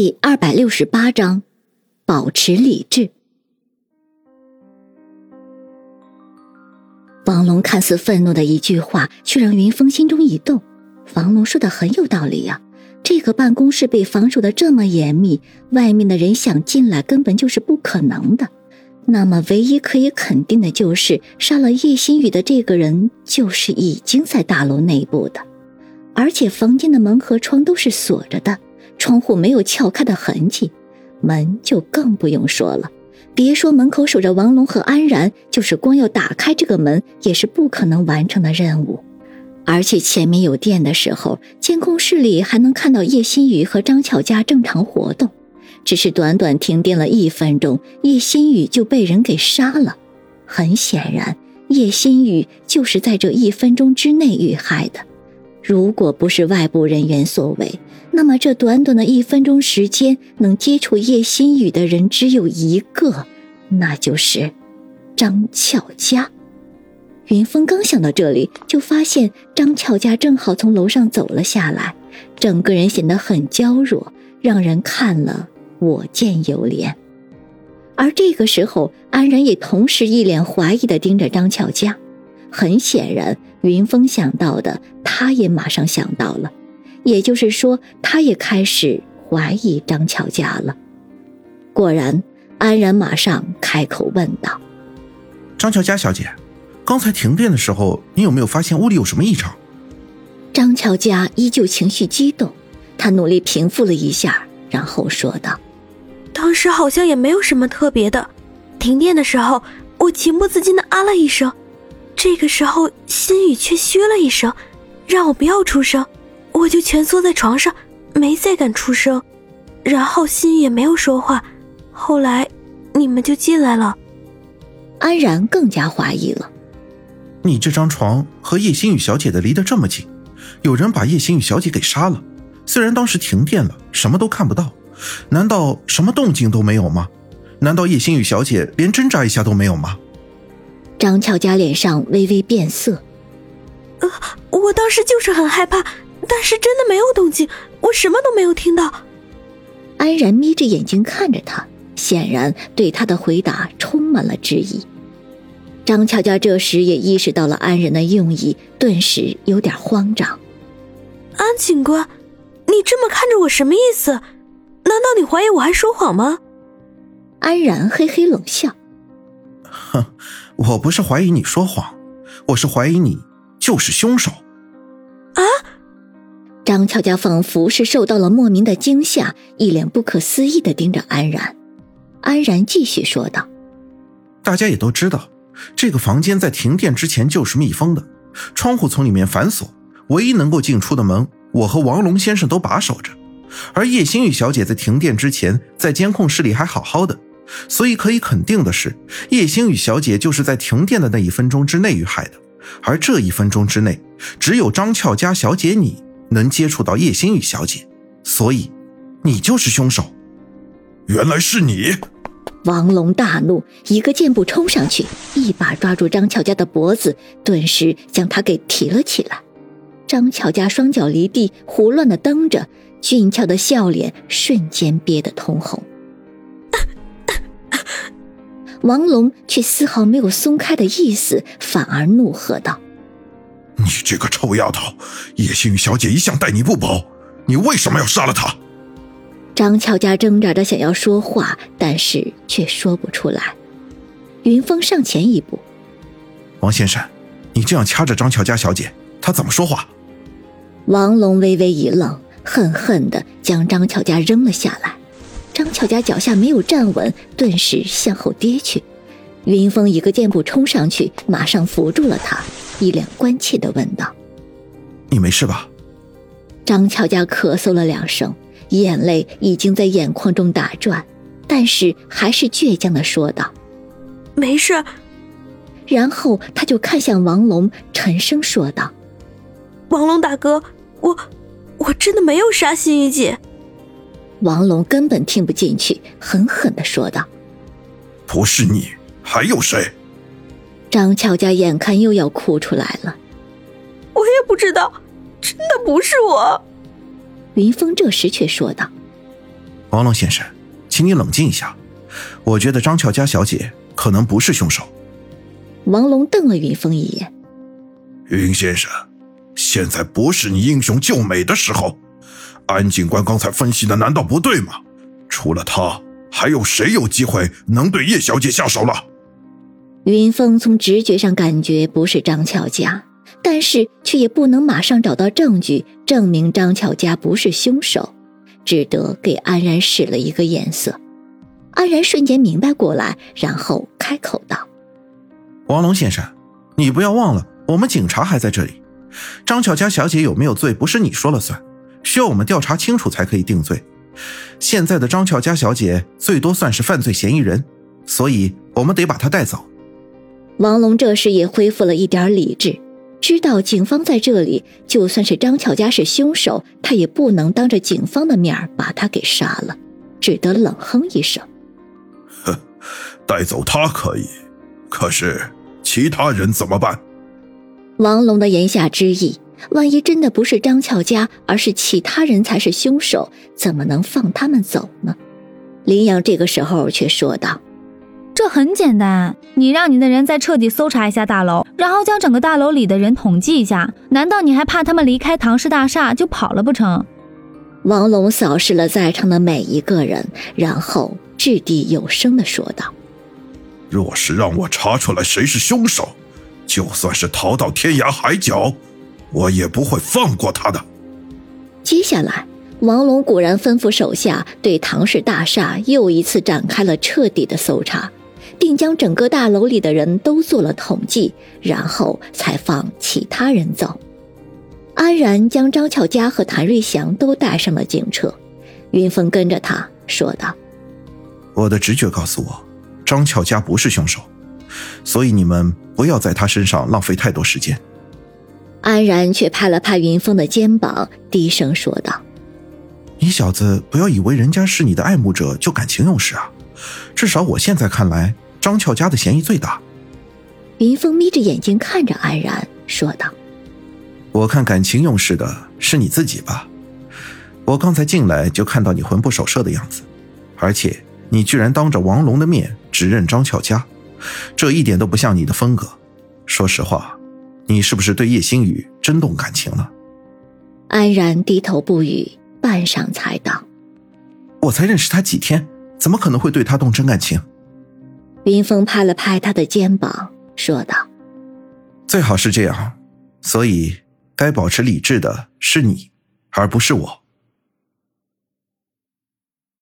第二百六十八章，保持理智。王龙看似愤怒的一句话，却让云峰心中一动。王龙说的很有道理呀，这个办公室被防守的这么严密，外面的人想进来根本就是不可能的。那么，唯一可以肯定的就是，杀了叶心雨的这个人，就是已经在大楼内部的，而且房间的门和窗都是锁着的。窗户没有撬开的痕迹，门就更不用说了。别说门口守着王龙和安然，就是光要打开这个门，也是不可能完成的任务。而且前面有电的时候，监控室里还能看到叶新宇和张巧佳正常活动。只是短短停电了一分钟，叶新宇就被人给杀了。很显然，叶新宇就是在这一分钟之内遇害的。如果不是外部人员所为，那么这短短的一分钟时间，能接触叶心雨的人只有一个，那就是张俏佳。云峰刚想到这里，就发现张俏佳正好从楼上走了下来，整个人显得很娇弱，让人看了我见犹怜。而这个时候，安然也同时一脸怀疑的盯着张俏佳。很显然，云峰想到的，他也马上想到了。也就是说，他也开始怀疑张巧佳了。果然，安然马上开口问道：“张巧佳小姐，刚才停电的时候，你有没有发现屋里有什么异常？”张巧佳依旧情绪激动，她努力平复了一下，然后说道：“当时好像也没有什么特别的。停电的时候，我情不自禁的啊了一声，这个时候心雨却嘘了一声，让我不要出声。”我就蜷缩在床上，没再敢出声，然后心也没有说话。后来，你们就进来了。安然更加怀疑了。你这张床和叶心雨小姐的离得这么近，有人把叶心雨小姐给杀了。虽然当时停电了，什么都看不到，难道什么动静都没有吗？难道叶心雨小姐连挣扎一下都没有吗？张巧佳脸上微微变色。呃，我当时就是很害怕。但是真的没有动静，我什么都没有听到。安然眯着眼睛看着他，显然对他的回答充满了质疑。张巧佳这时也意识到了安然的用意，顿时有点慌张。安警官，你这么看着我什么意思？难道你怀疑我还说谎吗？安然嘿嘿冷笑：“哼，我不是怀疑你说谎，我是怀疑你就是凶手。”张巧佳仿佛是受到了莫名的惊吓，一脸不可思议的盯着安然。安然继续说道：“大家也都知道，这个房间在停电之前就是密封的，窗户从里面反锁，唯一能够进出的门，我和王龙先生都把守着。而叶星宇小姐在停电之前，在监控室里还好好的，所以可以肯定的是，叶星宇小姐就是在停电的那一分钟之内遇害的。而这一分钟之内，只有张俏佳小姐你。”能接触到叶心雨小姐，所以你就是凶手。原来是你！王龙大怒，一个箭步冲上去，一把抓住张巧佳的脖子，顿时将她给提了起来。张巧佳双脚离地，胡乱的蹬着，俊俏的笑脸瞬间憋得通红。王龙却丝毫没有松开的意思，反而怒喝道。你这个臭丫头，叶星宇小姐一向待你不薄，你为什么要杀了她？张巧佳挣扎着想要说话，但是却说不出来。云峰上前一步：“王先生，你这样掐着张巧佳小姐，她怎么说话？”王龙微微一愣，恨恨地将张巧佳扔了下来。张巧佳脚下没有站稳，顿时向后跌去。云峰一个箭步冲上去，马上扶住了他。一脸关切的问道：“你没事吧？”张巧佳咳嗽了两声，眼泪已经在眼眶中打转，但是还是倔强的说道：“没事。”然后他就看向王龙，沉声说道：“王龙大哥，我我真的没有杀心雨姐。”王龙根本听不进去，狠狠的说道：“不是你，还有谁？”张巧佳眼看又要哭出来了，我也不知道，真的不是我。云峰这时却说道：“王龙先生，请你冷静一下。我觉得张巧佳小姐可能不是凶手。王龙瞪了云峰一眼。云先生，现在不是你英雄救美的时候。安警官刚才分析的难道不对吗？除了他，还有谁有机会能对叶小姐下手了？云峰从直觉上感觉不是张巧佳，但是却也不能马上找到证据证明张巧佳不是凶手，只得给安然使了一个眼色。安然瞬间明白过来，然后开口道：“王龙先生，你不要忘了，我们警察还在这里。张巧佳小姐有没有罪，不是你说了算。”需要我们调查清楚才可以定罪。现在的张巧佳小姐最多算是犯罪嫌疑人，所以我们得把她带走。王龙这时也恢复了一点理智，知道警方在这里，就算是张巧佳是凶手，他也不能当着警方的面把他给杀了，只得冷哼一声：“哼，带走他可以，可是其他人怎么办？”王龙的言下之意。万一真的不是张巧佳，而是其他人才是凶手，怎么能放他们走呢？林阳这个时候却说道：“这很简单，你让你的人再彻底搜查一下大楼，然后将整个大楼里的人统计一下。难道你还怕他们离开唐氏大厦就跑了不成？”王龙扫视了在场的每一个人，然后掷地有声的说道：“若是让我查出来谁是凶手，就算是逃到天涯海角。”我也不会放过他的。接下来，王龙果然吩咐手下对唐氏大厦又一次展开了彻底的搜查，并将整个大楼里的人都做了统计，然后才放其他人走。安然将张巧佳和谭瑞祥都带上了警车，云峰跟着他说道：“我的直觉告诉我，张巧佳不是凶手，所以你们不要在她身上浪费太多时间。”安然却拍了拍云峰的肩膀，低声说道：“你小子不要以为人家是你的爱慕者就感情用事啊！至少我现在看来，张俏家的嫌疑最大。”云峰眯着眼睛看着安然说道：“我看感情用事的是你自己吧？我刚才进来就看到你魂不守舍的样子，而且你居然当着王龙的面指认张俏家，这一点都不像你的风格。说实话。”你是不是对叶星宇真动感情了？安然低头不语，半晌才道：“我才认识他几天，怎么可能会对他动真感情？”云峰拍了拍他的肩膀，说道：“最好是这样，所以该保持理智的是你，而不是我。”